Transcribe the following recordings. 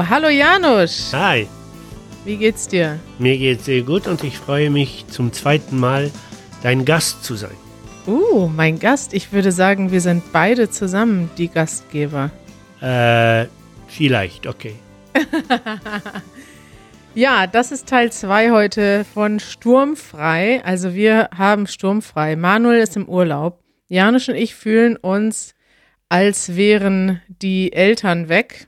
Hallo Janusz. Hi, Wie geht's dir? mir geht's sehr gut und ich freue mich zum zweiten Mal dein Gast zu sein. Uh, mein Gast. Ich würde sagen, wir sind beide zusammen die Gastgeber. Äh, vielleicht, okay. Ja, das ist Teil 2 heute von Sturmfrei. Also wir haben Sturmfrei. Manuel ist im Urlaub. Janusz und ich fühlen uns, als wären die Eltern weg.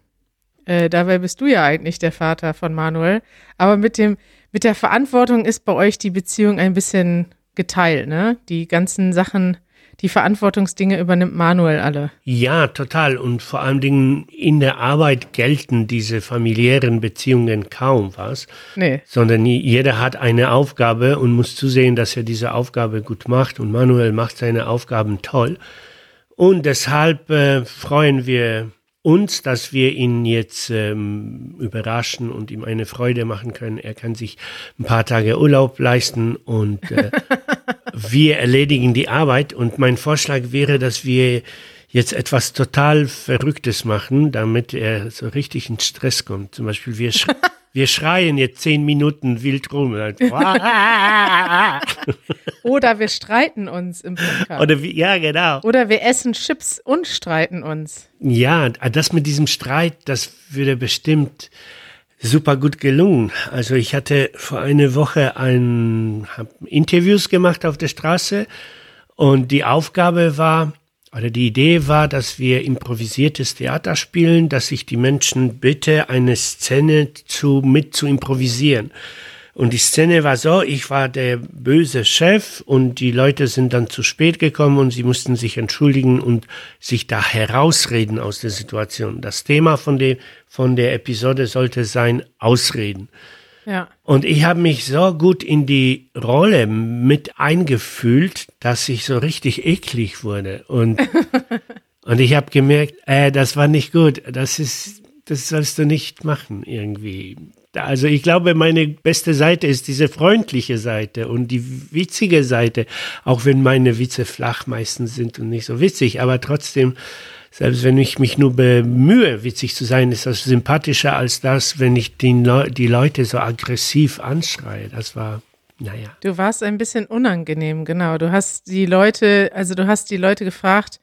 Äh, dabei bist du ja eigentlich der Vater von Manuel. Aber mit dem, mit der Verantwortung ist bei euch die Beziehung ein bisschen geteilt, ne? Die ganzen Sachen, die Verantwortungsdinge übernimmt Manuel alle. Ja, total. Und vor allen Dingen in der Arbeit gelten diese familiären Beziehungen kaum was, Nee. sondern jeder hat eine Aufgabe und muss zusehen, dass er diese Aufgabe gut macht. Und Manuel macht seine Aufgaben toll. Und deshalb äh, freuen wir uns, dass wir ihn jetzt ähm, überraschen und ihm eine Freude machen können. Er kann sich ein paar Tage Urlaub leisten und äh, wir erledigen die Arbeit. Und mein Vorschlag wäre, dass wir jetzt etwas total Verrücktes machen, damit er so richtig in Stress kommt. Zum Beispiel wir, wir schreien jetzt zehn Minuten wild rum. Oder wir streiten uns im Podcast. Oder wie, ja, genau. Oder wir essen Chips und streiten uns. Ja, das mit diesem Streit, das würde bestimmt super gut gelungen. Also ich hatte vor einer Woche ein, hab Interviews gemacht auf der Straße und die Aufgabe war, oder die Idee war, dass wir improvisiertes Theater spielen, dass ich die Menschen bitte, eine Szene zu, mit zu improvisieren. Und die Szene war so, ich war der böse Chef und die Leute sind dann zu spät gekommen und sie mussten sich entschuldigen und sich da herausreden aus der Situation. Das Thema von der, von der Episode sollte sein Ausreden. Ja. Und ich habe mich so gut in die Rolle mit eingefühlt, dass ich so richtig eklig wurde. Und, und ich habe gemerkt, äh, das war nicht gut. Das ist, das sollst du nicht machen irgendwie. Also ich glaube, meine beste Seite ist diese freundliche Seite und die witzige Seite, auch wenn meine Witze flach meistens sind und nicht so witzig, aber trotzdem, selbst wenn ich mich nur bemühe, witzig zu sein, ist das sympathischer als das, wenn ich die, Leu die Leute so aggressiv anschreie. Das war, naja. Du warst ein bisschen unangenehm, genau. Du hast die Leute, also du hast die Leute gefragt,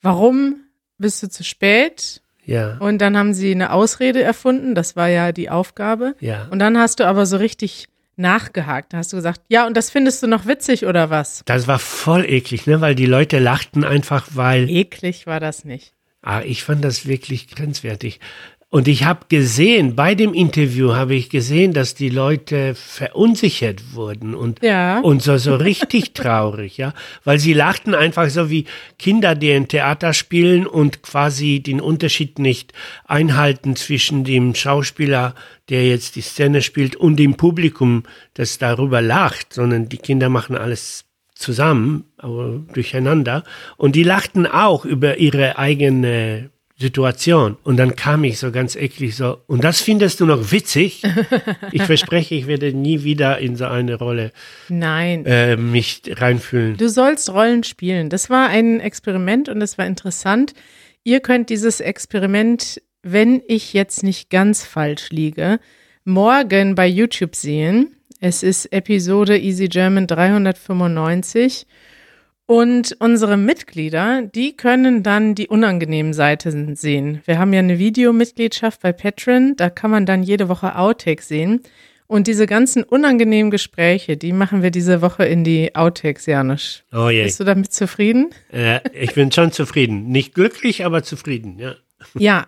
warum bist du zu spät? Ja, Und dann haben sie eine Ausrede erfunden, das war ja die Aufgabe. ja. Und dann hast du aber so richtig nachgehakt. Da hast du gesagt, ja, und das findest du noch witzig oder was? Das war voll eklig, ne? weil die Leute lachten einfach, weil Eklig war das nicht. Ah, ich fand das wirklich grenzwertig. Und ich habe gesehen, bei dem Interview habe ich gesehen, dass die Leute verunsichert wurden und, Ja. und so, so richtig traurig, ja. Weil sie lachten einfach so wie Kinder, die ein Theater spielen und quasi den Unterschied nicht einhalten zwischen dem Schauspieler, der jetzt die Szene spielt, und dem Publikum, das darüber lacht, sondern die Kinder machen alles zusammen, aber durcheinander. Und die lachten auch über ihre eigene Situation. Und dann kam ich so ganz eklig so, und das findest du noch witzig? Ich verspreche, ich werde nie wieder in so eine Rolle Nein. äh, mich reinfühlen. Du sollst Rollen spielen. Das war ein Experiment und es war interessant. Ihr könnt dieses Experiment, wenn ich jetzt nicht ganz falsch liege, morgen bei YouTube sehen. Es ist Episode Easy German 395. Und unsere Mitglieder, die können dann die unangenehmen Seiten sehen. Wir haben ja eine Videomitgliedschaft bei Patreon, da kann man dann jede Woche Outtakes sehen. Und diese ganzen unangenehmen Gespräche, die machen wir diese Woche in die Outtakes, Janusz. Oh je. Bist du damit zufrieden? Äh, ich bin schon zufrieden. Nicht glücklich, aber zufrieden, ja. Ja.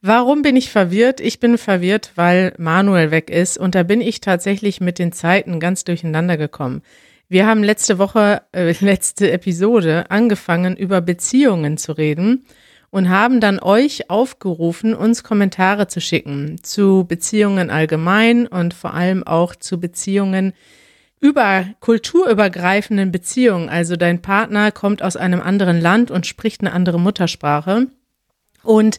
Warum bin ich verwirrt? Ich bin verwirrt, weil Manuel weg ist und da bin ich tatsächlich mit den Zeiten ganz durcheinander gekommen. Wir haben letzte Woche, äh, letzte Episode angefangen, über Beziehungen zu reden und haben dann euch aufgerufen, uns Kommentare zu schicken zu Beziehungen allgemein und vor allem auch zu Beziehungen über kulturübergreifenden Beziehungen. Also dein Partner kommt aus einem anderen Land und spricht eine andere Muttersprache. Und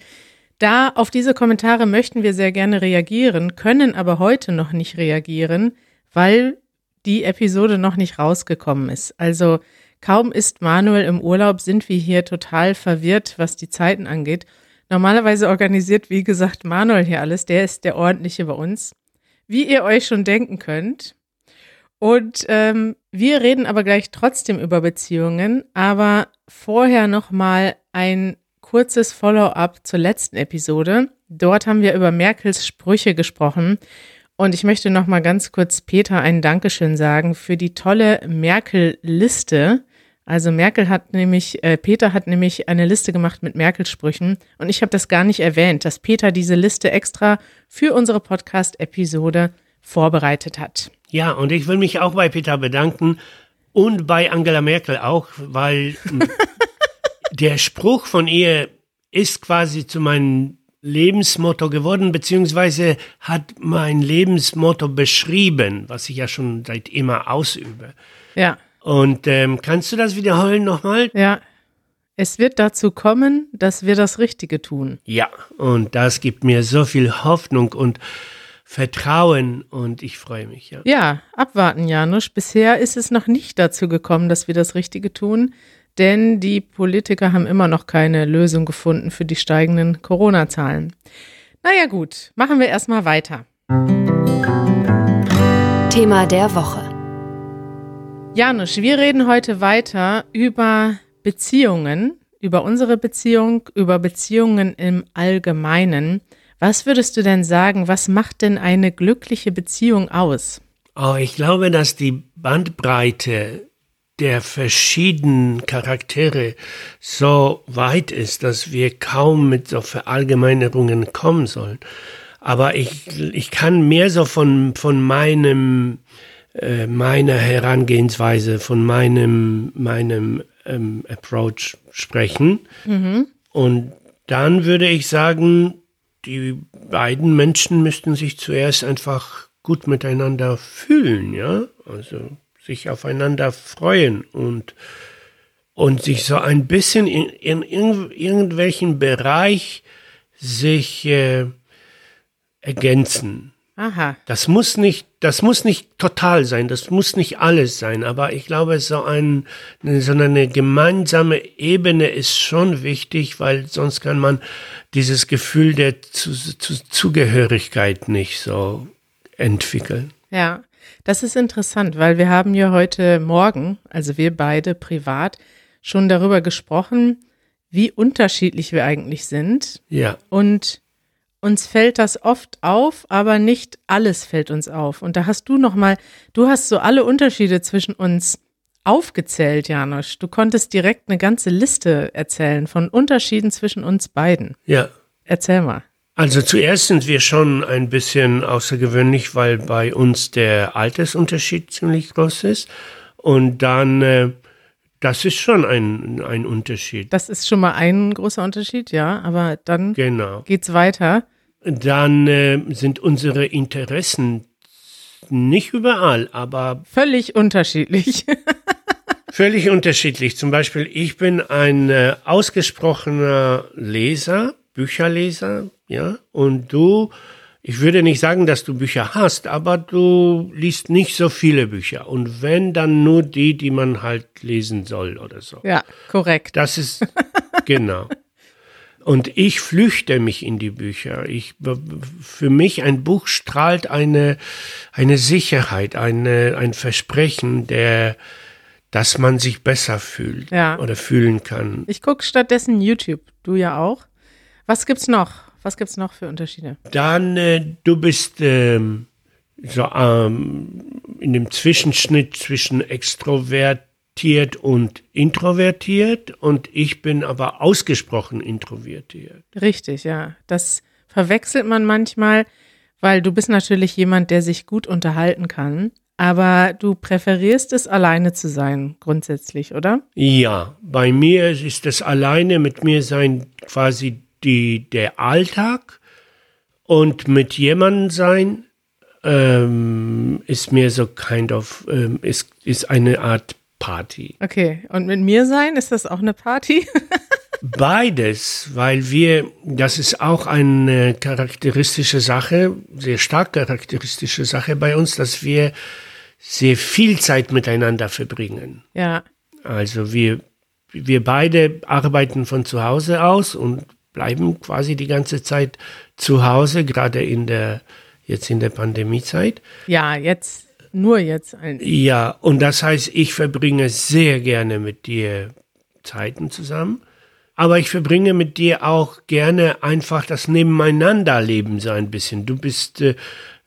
da auf diese Kommentare möchten wir sehr gerne reagieren, können aber heute noch nicht reagieren, weil die Episode noch nicht rausgekommen ist. Also kaum ist Manuel im Urlaub, sind wir hier total verwirrt, was die Zeiten angeht. Normalerweise organisiert, wie gesagt, Manuel hier alles. Der ist der ordentliche bei uns. Wie ihr euch schon denken könnt. Und ähm, wir reden aber gleich trotzdem über Beziehungen. Aber vorher noch mal ein kurzes Follow-up zur letzten Episode. Dort haben wir über Merkels Sprüche gesprochen. Und ich möchte noch mal ganz kurz Peter ein Dankeschön sagen für die tolle Merkel-Liste. Also Merkel hat nämlich, äh, Peter hat nämlich eine Liste gemacht mit Merkel-Sprüchen und ich habe das gar nicht erwähnt, dass Peter diese Liste extra für unsere Podcast-Episode vorbereitet hat. Ja, und ich will mich auch bei Peter bedanken und bei Angela Merkel auch, weil der Spruch von ihr ist quasi zu meinem Lebensmotto geworden, beziehungsweise hat mein Lebensmotto beschrieben, was ich ja schon seit immer ausübe. Ja. Und ähm, kannst du das wiederholen nochmal? Ja. Es wird dazu kommen, dass wir das Richtige tun. Ja, und das gibt mir so viel Hoffnung und Vertrauen und ich freue mich. Ja, ja abwarten, Janusz. Bisher ist es noch nicht dazu gekommen, dass wir das Richtige tun, denn die Politiker haben immer noch keine Lösung gefunden für die steigenden Corona-Zahlen. Naja gut, machen wir erstmal weiter. Thema der Woche. Janusz, wir reden heute weiter über Beziehungen, über unsere Beziehung, über Beziehungen im Allgemeinen. Was würdest du denn sagen, was macht denn eine glückliche Beziehung aus? Oh, ich glaube, dass die Bandbreite der verschiedenen Charaktere so weit ist, dass wir kaum mit so Verallgemeinerungen kommen sollen. Aber ich, ich kann mehr so von, von meinem äh, meiner Herangehensweise, von meinem, meinem ähm, Approach sprechen. Mhm. Und dann würde ich sagen, die beiden Menschen müssten sich zuerst einfach gut miteinander fühlen, ja, also sich aufeinander freuen und und sich so ein bisschen in, in, in irgendwelchen Bereich sich äh, ergänzen. Aha. Das muss nicht, das muss nicht total sein, das muss nicht alles sein, aber ich glaube, so, ein, so eine gemeinsame Ebene ist schon wichtig, weil sonst kann man dieses Gefühl der zu, zu, Zugehörigkeit nicht so entwickeln. Ja, das ist interessant, weil wir haben ja heute Morgen, also wir beide privat, schon darüber gesprochen, wie unterschiedlich wir eigentlich sind. Ja. Und uns fällt das oft auf, aber nicht alles fällt uns auf. Und da hast du noch mal, du hast so alle Unterschiede zwischen uns aufgezählt, Janosch. Du konntest direkt eine ganze Liste erzählen von Unterschieden zwischen uns beiden. Ja. Erzähl mal. Also zuerst sind wir schon ein bisschen außergewöhnlich, weil bei uns der Altersunterschied ziemlich groß ist. Und dann äh, das ist schon ein, ein Unterschied. Das ist schon mal ein großer Unterschied, ja, aber dann genau. geht's weiter. Dann äh, sind unsere Interessen nicht überall, aber völlig unterschiedlich. völlig unterschiedlich. Zum Beispiel, ich bin ein äh, ausgesprochener Leser, Bücherleser, ja, und du ich würde nicht sagen, dass du Bücher hast, aber du liest nicht so viele Bücher. Und wenn, dann nur die, die man halt lesen soll oder so. Ja, korrekt. Das ist, genau. Und ich flüchte mich in die Bücher. Ich, für mich ein Buch strahlt eine, eine Sicherheit, eine, ein Versprechen, der, dass man sich besser fühlt ja. oder fühlen kann. Ich gucke stattdessen YouTube. Du ja auch. Was gibt's noch? Was gibt es noch für Unterschiede? Dann, äh, du bist ähm, so ähm, in dem Zwischenschnitt zwischen extrovertiert und introvertiert und ich bin aber ausgesprochen introvertiert. Richtig, ja. Das verwechselt man manchmal, weil du bist natürlich jemand, der sich gut unterhalten kann. Aber du präferierst es, alleine zu sein, grundsätzlich, oder? Ja, bei mir ist das alleine mit mir sein quasi die, der Alltag und mit jemandem sein ähm, ist mir so kind of, ähm, ist, ist eine Art Party. Okay, und mit mir sein, ist das auch eine Party? Beides, weil wir, das ist auch eine charakteristische Sache, sehr stark charakteristische Sache bei uns, dass wir sehr viel Zeit miteinander verbringen. Ja. Also wir, wir beide arbeiten von zu Hause aus und bleiben quasi die ganze Zeit zu Hause, gerade in der, jetzt in der Pandemiezeit. Ja, jetzt, nur jetzt. Ja, und das heißt, ich verbringe sehr gerne mit dir Zeiten zusammen. Aber ich verbringe mit dir auch gerne einfach das Nebeneinanderleben so ein bisschen. Du bist, äh,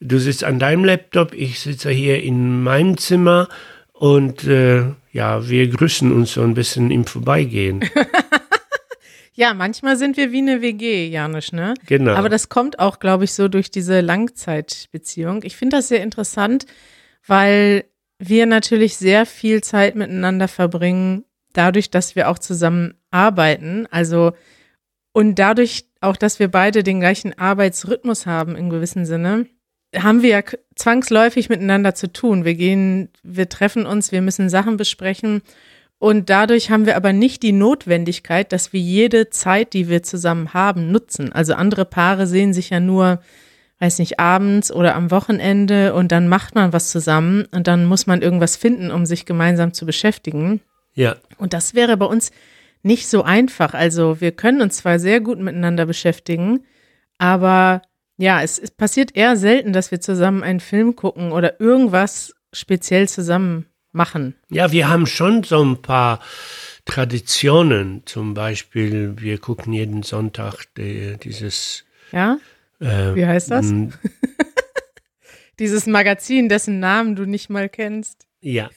du sitzt an deinem Laptop, ich sitze hier in meinem Zimmer und äh, ja, wir grüßen uns so ein bisschen im Vorbeigehen. ja, manchmal sind wir wie eine WG, Janusz, ne? Genau. Aber das kommt auch, glaube ich, so durch diese Langzeitbeziehung. Ich finde das sehr interessant, weil wir natürlich sehr viel Zeit miteinander verbringen, dadurch, dass wir auch zusammen arbeiten. Also, und dadurch auch, dass wir beide den gleichen Arbeitsrhythmus haben in gewissem Sinne, haben wir ja zwangsläufig miteinander zu tun. Wir gehen, wir treffen uns, wir müssen Sachen besprechen. Und dadurch haben wir aber nicht die Notwendigkeit, dass wir jede Zeit, die wir zusammen haben, nutzen. Also andere Paare sehen sich ja nur, weiß nicht, abends oder am Wochenende und dann macht man was zusammen und dann muss man irgendwas finden, um sich gemeinsam zu beschäftigen. Ja. Und das wäre bei uns nicht so einfach. Also wir können uns zwar sehr gut miteinander beschäftigen, aber ja, es, es passiert eher selten, dass wir zusammen einen Film gucken oder irgendwas speziell zusammen machen. Ja, wir haben schon so ein paar Traditionen. Zum Beispiel, wir gucken jeden Sonntag die, dieses. Ja? Äh, Wie heißt das? dieses Magazin, dessen Namen du nicht mal kennst. Ja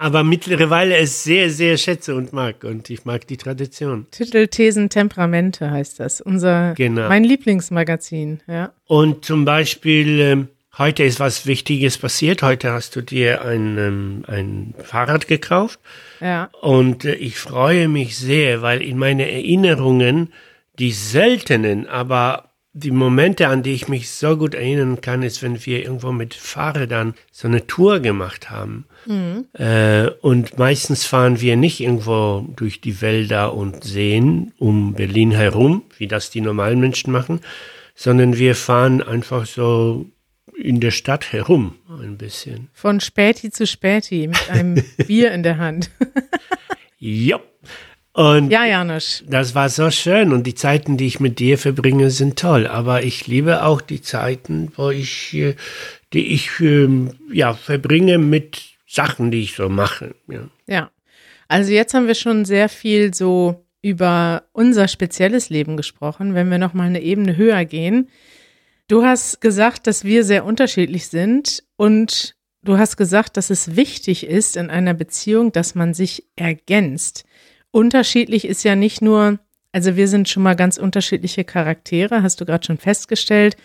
aber mittlerweile es sehr, sehr schätze und mag. Und ich mag die Tradition. Titel, Thesen, Temperamente heißt das. Unser, genau. mein Lieblingsmagazin, ja. Und zum Beispiel, ähm, heute ist was Wichtiges passiert. Heute hast du dir ein, ähm, ein Fahrrad gekauft. Ja. Und äh, ich freue mich sehr, weil in meine Erinnerungen, die seltenen, aber die Momente, an die ich mich so gut erinnern kann, ist, wenn wir irgendwo mit Fahrrädern so eine Tour gemacht haben. Mhm. Äh, und meistens fahren wir nicht irgendwo durch die Wälder und Seen um Berlin herum, wie das die normalen Menschen machen, sondern wir fahren einfach so in der Stadt herum ein bisschen. Von Späti zu Späti mit einem Bier in der Hand. ja. Und ja, Janusz. Das war so schön und die Zeiten, die ich mit dir verbringe, sind toll. Aber ich liebe auch die Zeiten, wo ich, äh, die ich ähm, ja verbringe mit Sachen, die ich so mache. Ja. ja. Also jetzt haben wir schon sehr viel so über unser spezielles Leben gesprochen. Wenn wir noch mal eine Ebene höher gehen, du hast gesagt, dass wir sehr unterschiedlich sind und du hast gesagt, dass es wichtig ist in einer Beziehung, dass man sich ergänzt unterschiedlich ist ja nicht nur, also wir sind schon mal ganz unterschiedliche Charaktere, hast du gerade schon festgestellt.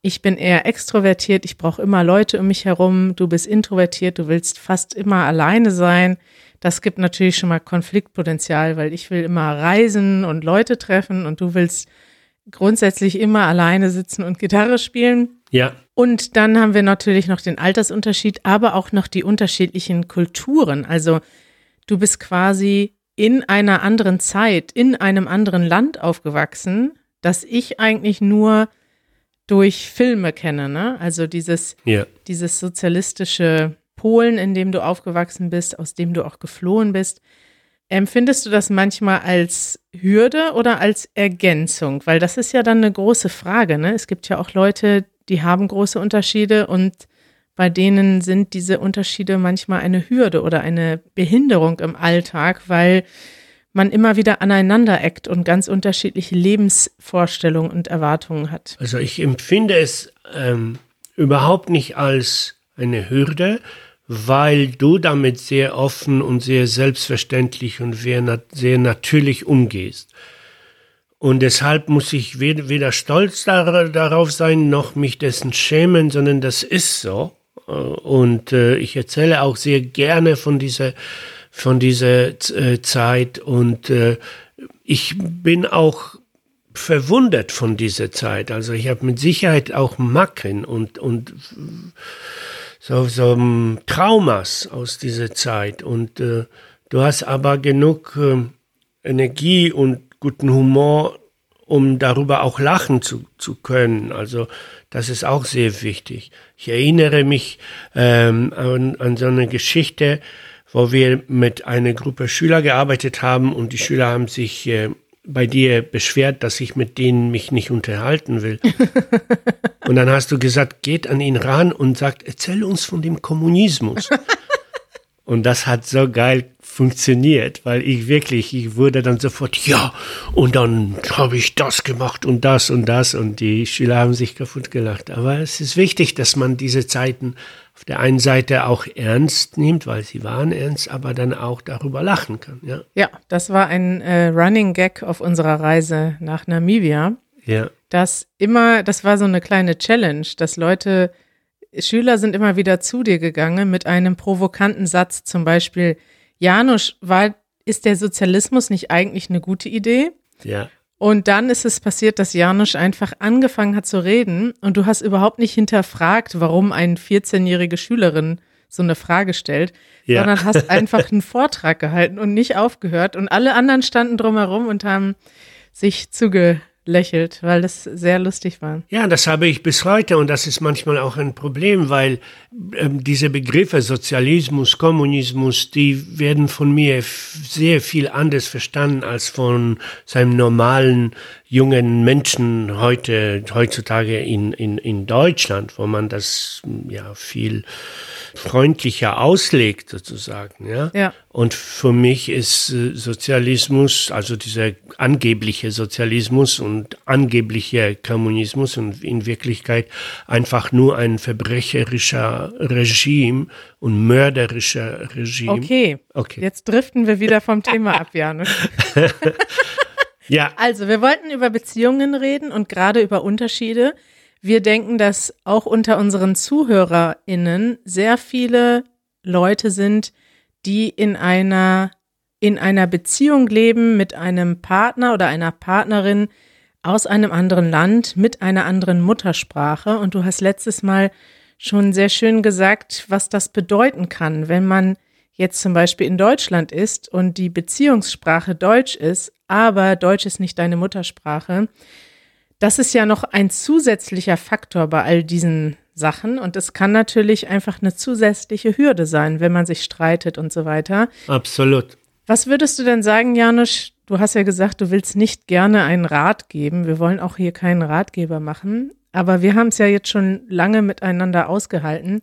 Ich bin eher extrovertiert, ich brauche immer Leute um mich herum. Du bist introvertiert, du willst fast immer alleine sein. Das gibt natürlich schon mal Konfliktpotenzial, weil ich will immer reisen und Leute treffen und du willst grundsätzlich immer alleine sitzen und Gitarre spielen. Ja. Und dann haben wir natürlich noch den Altersunterschied, aber auch noch die unterschiedlichen Kulturen. Also du bist quasi in einer anderen Zeit, in einem anderen Land aufgewachsen, das ich eigentlich nur durch Filme kenne, ne? Also dieses, ja. dieses sozialistische Polen, in dem du aufgewachsen bist, aus dem du auch geflohen bist. Empfindest du das manchmal als Hürde oder als Ergänzung? Weil das ist ja dann eine große Frage, ne? Es gibt ja auch Leute, die haben große Unterschiede und bei denen sind diese Unterschiede manchmal eine Hürde oder eine Behinderung im Alltag, weil man immer wieder aneinander eckt und ganz unterschiedliche Lebensvorstellungen und Erwartungen hat. Also ich empfinde es ähm, überhaupt nicht als eine Hürde, weil du damit sehr offen und sehr selbstverständlich und sehr natürlich umgehst. Und deshalb muss ich weder stolz darauf sein, noch mich dessen schämen, sondern das ist so. Und äh, ich erzähle auch sehr gerne von dieser, von dieser äh, Zeit und äh, ich bin auch verwundert von dieser Zeit. Also ich habe mit Sicherheit auch Macken und, und so, so um, Traumas aus dieser Zeit. Und äh, du hast aber genug äh, Energie und guten Humor, um darüber auch lachen zu, zu können. Also das ist auch sehr wichtig. Ich erinnere mich ähm, an, an so eine Geschichte, wo wir mit einer Gruppe Schüler gearbeitet haben und die Schüler haben sich äh, bei dir beschwert, dass ich mit denen mich nicht unterhalten will. und dann hast du gesagt, geht an ihn ran und sagt, erzähl uns von dem Kommunismus. und das hat so geil funktioniert, weil ich wirklich, ich wurde dann sofort, ja, und dann habe ich das gemacht und das und das und die Schüler haben sich kaputt gelacht. Aber es ist wichtig, dass man diese Zeiten auf der einen Seite auch ernst nimmt, weil sie waren ernst, aber dann auch darüber lachen kann. Ja, ja das war ein äh, Running Gag auf unserer Reise nach Namibia. Ja. Das immer, das war so eine kleine Challenge, dass Leute, Schüler sind immer wieder zu dir gegangen mit einem provokanten Satz, zum Beispiel, Janusz, war, ist der Sozialismus nicht eigentlich eine gute Idee? Ja. Und dann ist es passiert, dass Janusz einfach angefangen hat zu reden und du hast überhaupt nicht hinterfragt, warum eine 14-jährige Schülerin so eine Frage stellt, ja. sondern hast einfach einen Vortrag gehalten und nicht aufgehört und alle anderen standen drumherum und haben sich zuge lächelt, weil das sehr lustig war. Ja, das habe ich bis heute und das ist manchmal auch ein Problem, weil ähm, diese Begriffe Sozialismus, Kommunismus, die werden von mir sehr viel anders verstanden als von seinem normalen jungen Menschen heute, heutzutage in, in, in Deutschland, wo man das ja viel freundlicher auslegt, sozusagen. Ja? ja. Und für mich ist äh, Sozialismus, also dieser angebliche Sozialismus und angebliche Kommunismus und in Wirklichkeit einfach nur ein verbrecherischer Regime und mörderischer Regime. Okay. okay. Jetzt driften wir wieder vom Thema ab, Janusz. ja. Also, wir wollten über Beziehungen reden und gerade über Unterschiede. Wir denken, dass auch unter unseren ZuhörerInnen sehr viele Leute sind, die in einer, in einer Beziehung leben mit einem Partner oder einer Partnerin aus einem anderen Land mit einer anderen Muttersprache. Und du hast letztes Mal schon sehr schön gesagt, was das bedeuten kann, wenn man jetzt zum Beispiel in Deutschland ist und die Beziehungssprache Deutsch ist, aber Deutsch ist nicht deine Muttersprache das ist ja noch ein zusätzlicher Faktor bei all diesen Sachen und es kann natürlich einfach eine zusätzliche Hürde sein, wenn man sich streitet und so weiter. Absolut. Was würdest du denn sagen, Janusz? Du hast ja gesagt, du willst nicht gerne einen Rat geben. Wir wollen auch hier keinen Ratgeber machen, aber wir haben es ja jetzt schon lange miteinander ausgehalten.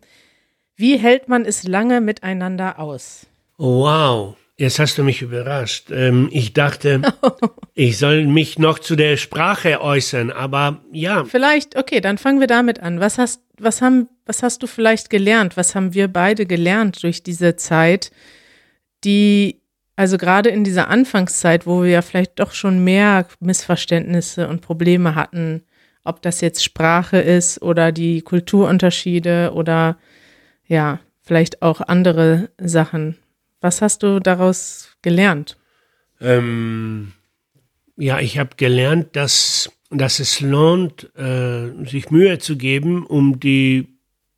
Wie hält man es lange miteinander aus? Wow. Jetzt hast du mich überrascht. Ähm, ich dachte, ich soll mich noch zu der Sprache äußern, aber ja. Vielleicht, okay, dann fangen wir damit an. Was hast, was haben, was hast du vielleicht gelernt? Was haben wir beide gelernt durch diese Zeit, die, also gerade in dieser Anfangszeit, wo wir ja vielleicht doch schon mehr Missverständnisse und Probleme hatten, ob das jetzt Sprache ist oder die Kulturunterschiede oder ja, vielleicht auch andere Sachen. Was hast du daraus gelernt? Ähm, ja, ich habe gelernt, dass, dass es lohnt, äh, sich Mühe zu geben, um die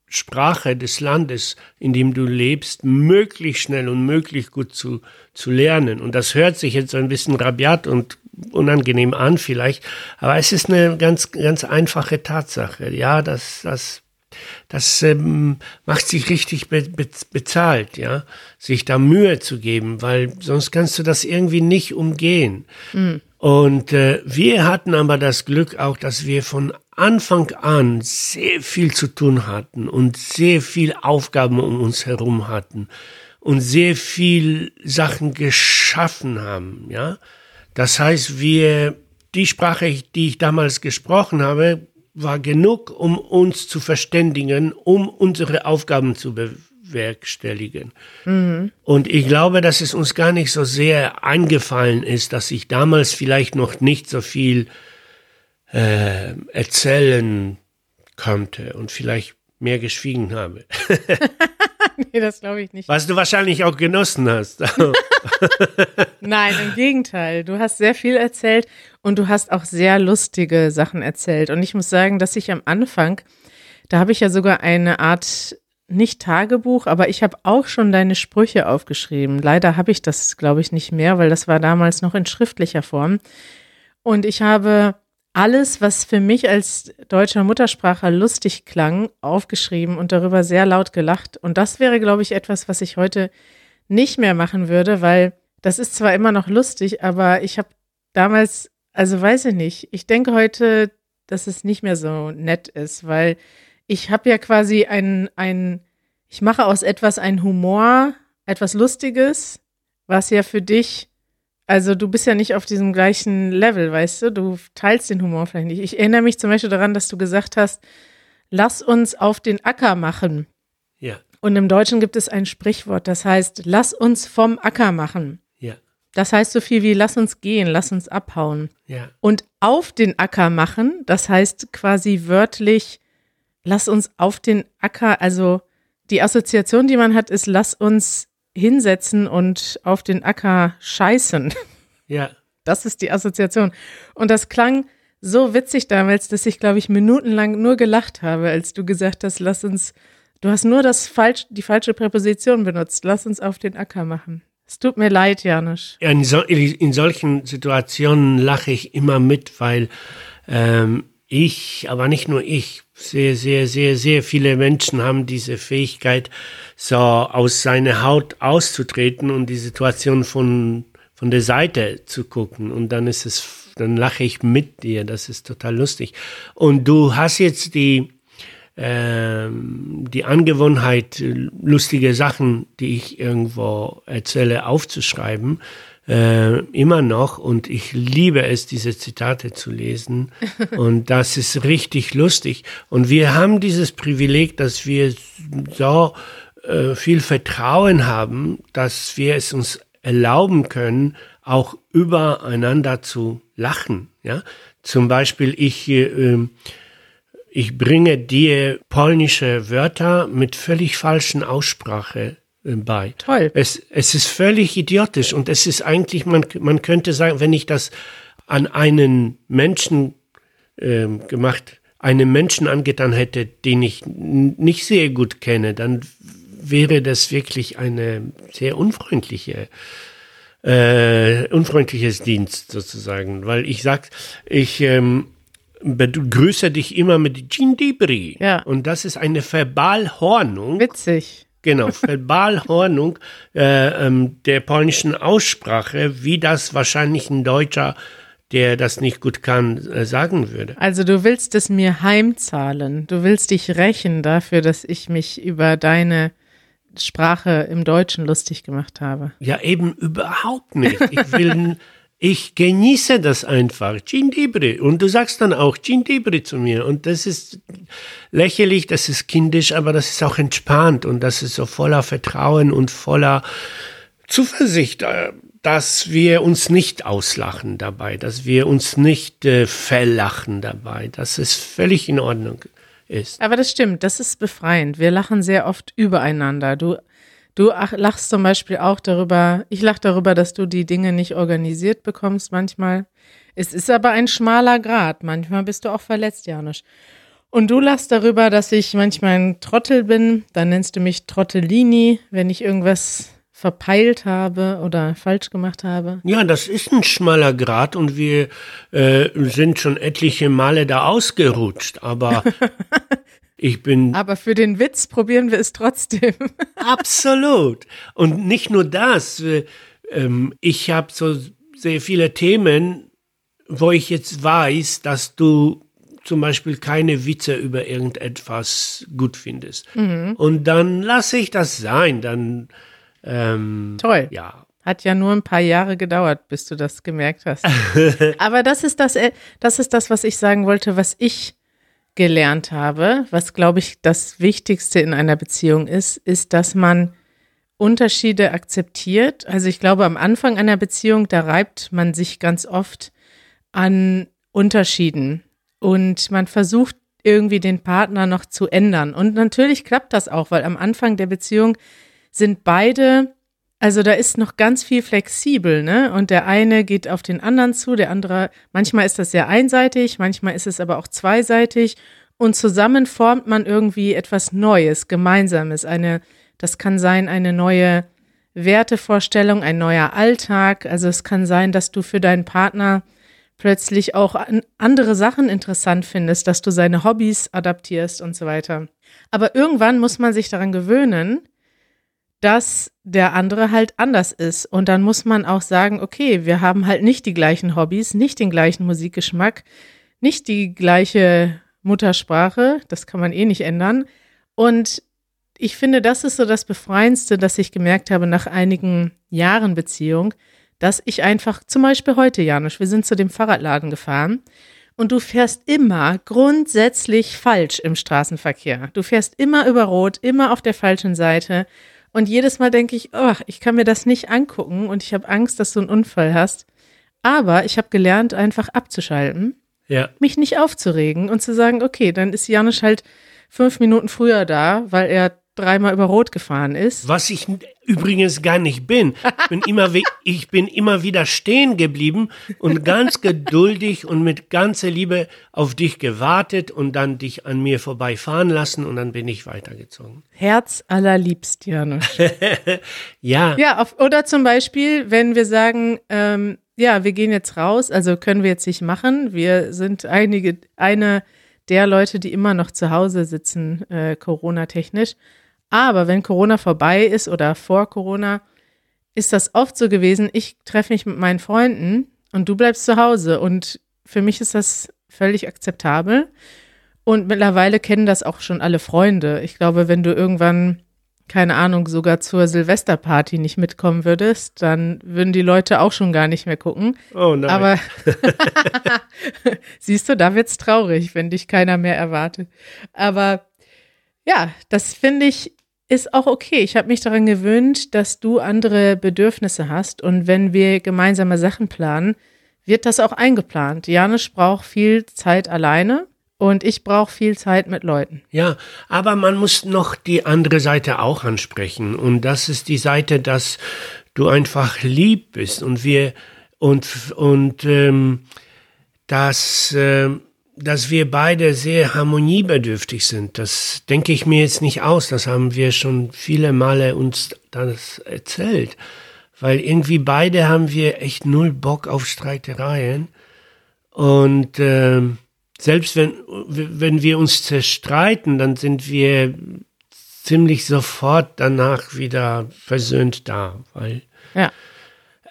Sprache des Landes, in dem du lebst, möglichst schnell und möglichst gut zu, zu lernen. Und das hört sich jetzt ein bisschen rabiat und unangenehm an vielleicht, aber es ist eine ganz, ganz einfache Tatsache. Ja, dass das das ähm, macht sich richtig be be bezahlt, ja, sich da Mühe zu geben, weil sonst kannst du das irgendwie nicht umgehen. Mhm. Und äh, wir hatten aber das Glück auch, dass wir von Anfang an sehr viel zu tun hatten und sehr viel Aufgaben um uns herum hatten und sehr viel Sachen geschaffen haben, ja. Das heißt, wir die Sprache, die ich damals gesprochen habe, war genug, um uns zu verständigen, um unsere Aufgaben zu bewerkstelligen. Mhm. Und ich glaube, dass es uns gar nicht so sehr eingefallen ist, dass ich damals vielleicht noch nicht so viel äh, erzählen konnte und vielleicht mehr geschwiegen habe. nee, das glaube ich nicht. Was du wahrscheinlich auch genossen hast. Nein, im Gegenteil. Du hast sehr viel erzählt und du hast auch sehr lustige Sachen erzählt. Und ich muss sagen, dass ich am Anfang, da habe ich ja sogar eine Art, nicht Tagebuch, aber ich habe auch schon deine Sprüche aufgeschrieben. Leider habe ich das, glaube ich, nicht mehr, weil das war damals noch in schriftlicher Form. Und ich habe alles, was für mich als deutscher Muttersprache lustig klang, aufgeschrieben und darüber sehr laut gelacht. Und das wäre, glaube ich, etwas, was ich heute nicht mehr machen würde, weil das ist zwar immer noch lustig, aber ich habe damals, also weiß ich nicht, ich denke heute, dass es nicht mehr so nett ist, weil ich habe ja quasi ein, ein, ich mache aus etwas ein Humor, etwas Lustiges, was ja für dich, also du bist ja nicht auf diesem gleichen Level, weißt du, du teilst den Humor vielleicht nicht. Ich erinnere mich zum Beispiel daran, dass du gesagt hast, lass uns auf den Acker machen. Ja, Und im Deutschen gibt es ein Sprichwort, das heißt, lass uns vom Acker machen. ja, Das heißt so viel wie lass uns gehen, lass uns abhauen. ja, Und auf den Acker machen, das heißt quasi wörtlich, lass uns auf den Acker, also die Assoziation, die man hat, ist, lass uns hinsetzen und auf den Acker scheißen. ja. Das ist die Assoziation. Und das klang so witzig damals, dass ich, glaube ich, minutenlang nur gelacht habe, als du gesagt hast, lass uns, du hast nur das falsch, die falsche Präposition benutzt, lass uns auf den Acker machen. Es tut mir leid, Janusz. Ja, In, so, in solchen Situationen lache ich immer mit, weil ähm, ich, aber nicht nur ich, sehr, sehr, sehr, sehr viele Menschen haben diese Fähigkeit, so aus seiner Haut auszutreten und die Situation von, von der Seite zu gucken. Und dann ist es, dann lache ich mit dir. Das ist total lustig. Und du hast jetzt die, ähm, die Angewohnheit, äh, lustige Sachen, die ich irgendwo erzähle, aufzuschreiben, äh, immer noch. Und ich liebe es, diese Zitate zu lesen. Und das ist richtig lustig. Und wir haben dieses Privileg, dass wir so äh, viel Vertrauen haben, dass wir es uns erlauben können, auch übereinander zu lachen. Ja? Zum Beispiel, ich, äh, ähm, ich bringe dir polnische Wörter mit völlig falschen Aussprache bei. Toll. Es, es ist völlig idiotisch und es ist eigentlich, man, man könnte sagen, wenn ich das an einen Menschen ähm, gemacht, einem Menschen angetan hätte, den ich nicht sehr gut kenne, dann wäre das wirklich eine sehr unfreundliche äh, unfreundliches Dienst sozusagen, weil ich sag, ich ähm, begrüße dich immer mit Dzień dobry. Ja. Und das ist eine Verbalhornung. Witzig. Genau, Verbalhornung äh, ähm, der polnischen Aussprache, wie das wahrscheinlich ein Deutscher, der das nicht gut kann, äh, sagen würde. Also du willst es mir heimzahlen. Du willst dich rächen dafür, dass ich mich über deine Sprache im Deutschen lustig gemacht habe. Ja, eben überhaupt nicht. Ich will, ich genieße das einfach. Dobry. Und du sagst dann auch dobry zu mir. Und das ist lächerlich, das ist kindisch, aber das ist auch entspannt und das ist so voller Vertrauen und voller Zuversicht, äh, dass wir uns nicht auslachen dabei, dass wir uns nicht äh, verlachen dabei, dass es völlig in Ordnung ist. Aber das stimmt, das ist befreiend. Wir lachen sehr oft übereinander. Du, du ach, lachst zum Beispiel auch darüber, ich lache darüber, dass du die Dinge nicht organisiert bekommst manchmal. Es ist aber ein schmaler Grad. Manchmal bist du auch verletzt, Janusz. Und du lachst darüber, dass ich manchmal ein Trottel bin. Dann nennst du mich Trottellini, wenn ich irgendwas verpeilt habe oder falsch gemacht habe. Ja, das ist ein schmaler Grat und wir äh, sind schon etliche Male da ausgerutscht, aber ich bin Aber für den Witz probieren wir es trotzdem. absolut. Und nicht nur das, äh, ähm, ich habe so sehr viele Themen, wo ich jetzt weiß, dass du zum Beispiel keine Witze über irgendetwas gut findest. Und dann lasse ich das sein, dann ähm, Toll. ja. Hat ja nur ein paar Jahre gedauert, bis du das gemerkt hast. Aber das ist das, äh, das ist das, was ich sagen wollte, was ich gelernt habe, was glaube ich das Wichtigste in einer Beziehung ist, ist, dass man Unterschiede akzeptiert. Also ich glaube, am Anfang einer Beziehung, da reibt man sich ganz oft an Unterschieden und man versucht irgendwie den Partner noch zu ändern. Und natürlich klappt das auch, weil am Anfang der Beziehung sind beide, also da ist noch ganz viel flexibel, ne? Und der eine geht auf den anderen zu, der andere, manchmal ist das sehr einseitig, manchmal ist es aber auch zweiseitig und zusammen formt man irgendwie etwas Neues, Gemeinsames, eine, das kann sein, eine neue Wertevorstellung, ein neuer Alltag. Also es kann sein, dass du für deinen Partner plötzlich auch an andere Sachen interessant findest, dass du seine Hobbys adaptierst und so weiter. Aber irgendwann muss man sich daran gewöhnen, dass der andere halt anders ist. Und dann muss man auch sagen, okay, wir haben halt nicht die gleichen Hobbys, nicht den gleichen Musikgeschmack, nicht die gleiche Muttersprache, das kann man eh nicht ändern. Und ich finde, das ist so das Befreiendste, dass ich gemerkt habe nach einigen Jahren Beziehung, dass ich einfach, zum Beispiel heute, Janusz, wir sind zu dem Fahrradladen gefahren und du fährst immer grundsätzlich falsch im Straßenverkehr. Du fährst immer über Rot, immer auf der falschen Seite. Und jedes Mal denke ich, oh, ich kann mir das nicht angucken und ich habe Angst, dass du einen Unfall hast. Aber ich habe gelernt, einfach abzuschalten, Ja. mich nicht aufzuregen und zu sagen, okay, dann ist Janusz halt fünf Minuten früher da, weil er dreimal über Rot gefahren ist. Was ich übrigens gar nicht bin. Ich bin immer, ich bin immer wieder stehen geblieben und ganz geduldig und mit ganzer Liebe auf dich gewartet und dann dich an mir vorbeifahren lassen und dann bin ich weitergezogen. Herz allerliebst, Janusz. Ja, Ja, auf, oder zum Beispiel, wenn wir sagen, ähm, ja, wir gehen jetzt raus, also können wir jetzt nicht machen. Wir sind einige, eine der Leute, die immer noch zu Hause sitzen, äh, Corona-technisch. Aber wenn Corona vorbei ist oder vor Corona, ist das oft so gewesen, ich treffe mich mit meinen Freunden und du bleibst zu Hause. Und für mich ist das völlig akzeptabel. Und mittlerweile kennen das auch schon alle Freunde. Ich glaube, wenn du irgendwann, keine Ahnung, sogar zur Silvesterparty nicht mitkommen würdest, dann würden die Leute auch schon gar nicht mehr gucken. oh nein. Aber siehst du, da wird's traurig, wenn dich keiner mehr erwartet. Aber ja, das finde ich ist auch okay. Ich habe mich daran gewöhnt, dass du andere Bedürfnisse hast und wenn wir gemeinsame Sachen planen, wird das auch eingeplant. Janusz braucht viel Zeit alleine und ich brauche viel Zeit mit Leuten. Ja, aber man muss noch die andere Seite auch ansprechen. Und das ist die Seite, dass du einfach lieb bist und wir und und ähm, dass ähm, dass wir beide sehr harmoniebedürftig sind. Das denke ich mir jetzt nicht aus. Das haben wir schon viele Male uns das erzählt. Weil irgendwie beide haben wir echt null Bock auf Streitereien. Und ähm, selbst wenn, wenn wir uns zerstreiten, dann sind wir ziemlich sofort danach wieder versöhnt da. Weil Ja.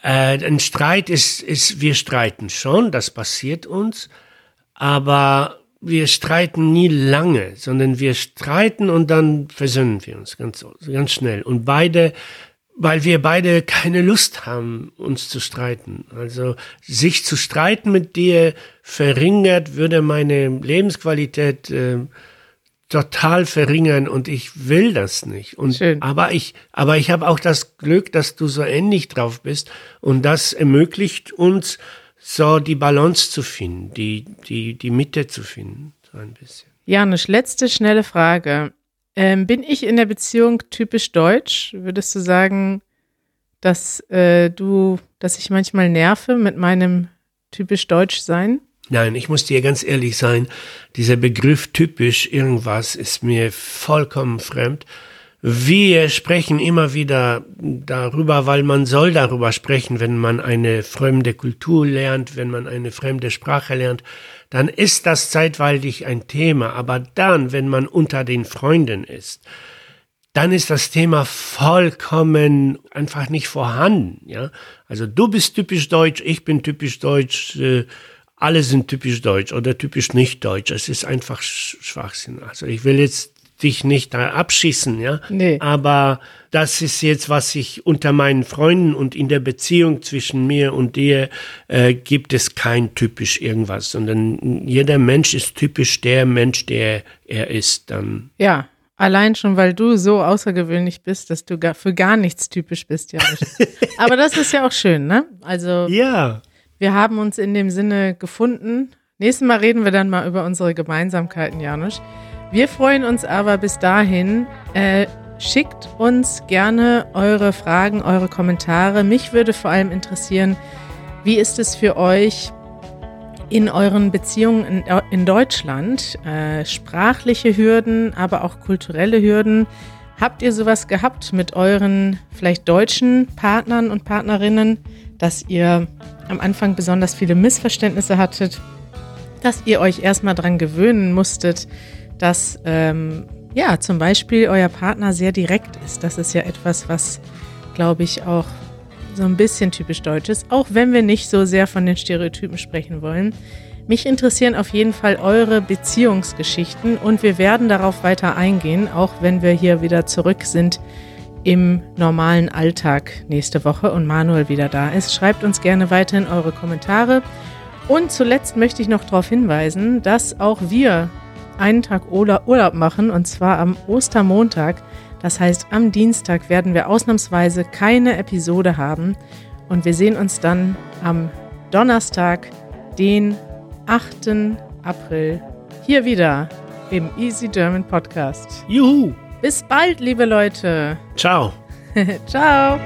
äh, ein Streit ist, ist, wir streiten schon, das passiert uns, aber wir streiten nie lange, sondern wir streiten und dann versöhnen wir uns ganz, ganz schnell. Und beide, weil wir beide keine Lust haben, uns zu streiten. Also sich zu streiten mit dir verringert, würde meine Lebensqualität äh, total verringern und ich will das nicht. Und Schön. aber ich, aber ich habe auch das Glück, dass du so ähnlich drauf bist und das ermöglicht uns so die Balance zu finden, die die die Mitte zu finden, so ein bisschen. Janusz, letzte schnelle Frage. Ähm, bin ich in der Beziehung typisch deutsch? Würdest du sagen, dass äh, du, dass ich manchmal nerve mit meinem typisch deutsch sein? Nein, ich muss dir ganz ehrlich sein, dieser Begriff typisch irgendwas ist mir vollkommen fremd. Wir sprechen immer wieder darüber, weil man soll darüber sprechen, wenn man eine fremde Kultur lernt, wenn man eine fremde Sprache lernt, dann ist das zeitweilig ein Thema. Aber dann, wenn man unter den Freunden ist, dann ist das Thema vollkommen einfach nicht vorhanden. Ja, also du bist typisch deutsch, ich bin typisch deutsch. Äh, alle sind typisch deutsch oder typisch nicht deutsch. Es ist einfach Sch- Schwachsinn. Also ich will jetzt dich nicht da abschießen, ja. Nee. Aber das ist jetzt, was ich unter meinen Freunden und in der Beziehung zwischen mir und dir äh, gibt es kein typisch irgendwas, sondern jeder Mensch ist typisch der Mensch, der er ist. Dann Ja, allein schon, weil du so außergewöhnlich bist, dass du gar, für gar nichts typisch bist, Janusz. Aber das ist ja auch schön, ne? Also ja, wir haben uns in dem Sinne gefunden. Nächstes Mal reden wir dann mal über unsere Gemeinsamkeiten, Janusz. Wir freuen uns aber bis dahin. Äh, schickt uns gerne eure Fragen, eure Kommentare. Mich würde vor allem interessieren, wie ist es für euch in euren Beziehungen in, in Deutschland? Äh, sprachliche Hürden, aber auch kulturelle Hürden. Habt ihr sowas gehabt mit euren vielleicht deutschen Partnern und Partnerinnen, dass ihr am Anfang besonders viele Missverständnisse hattet, dass ihr euch erstmal dran gewöhnen musstet, dass ähm, ja, zum Beispiel euer Partner sehr direkt ist. Das ist ja etwas, was, glaube ich, auch so ein bisschen typisch deutsch ist, auch wenn wir nicht so sehr von den Stereotypen sprechen wollen. Mich interessieren auf jeden Fall eure Beziehungsgeschichten und wir werden darauf weiter eingehen, auch wenn wir hier wieder zurück sind im normalen Alltag nächste Woche und Manuel wieder da ist. Schreibt uns gerne weiterhin eure Kommentare. Und zuletzt möchte ich noch darauf hinweisen, dass auch wir einen Tag Urlaub machen und zwar am Ostermontag. Das heißt, am Dienstag werden wir ausnahmsweise keine Episode haben und wir sehen uns dann am Donnerstag, den 8. April, hier wieder im Easy German Podcast. Juhu! Bis bald, liebe Leute. Ciao. Ciao.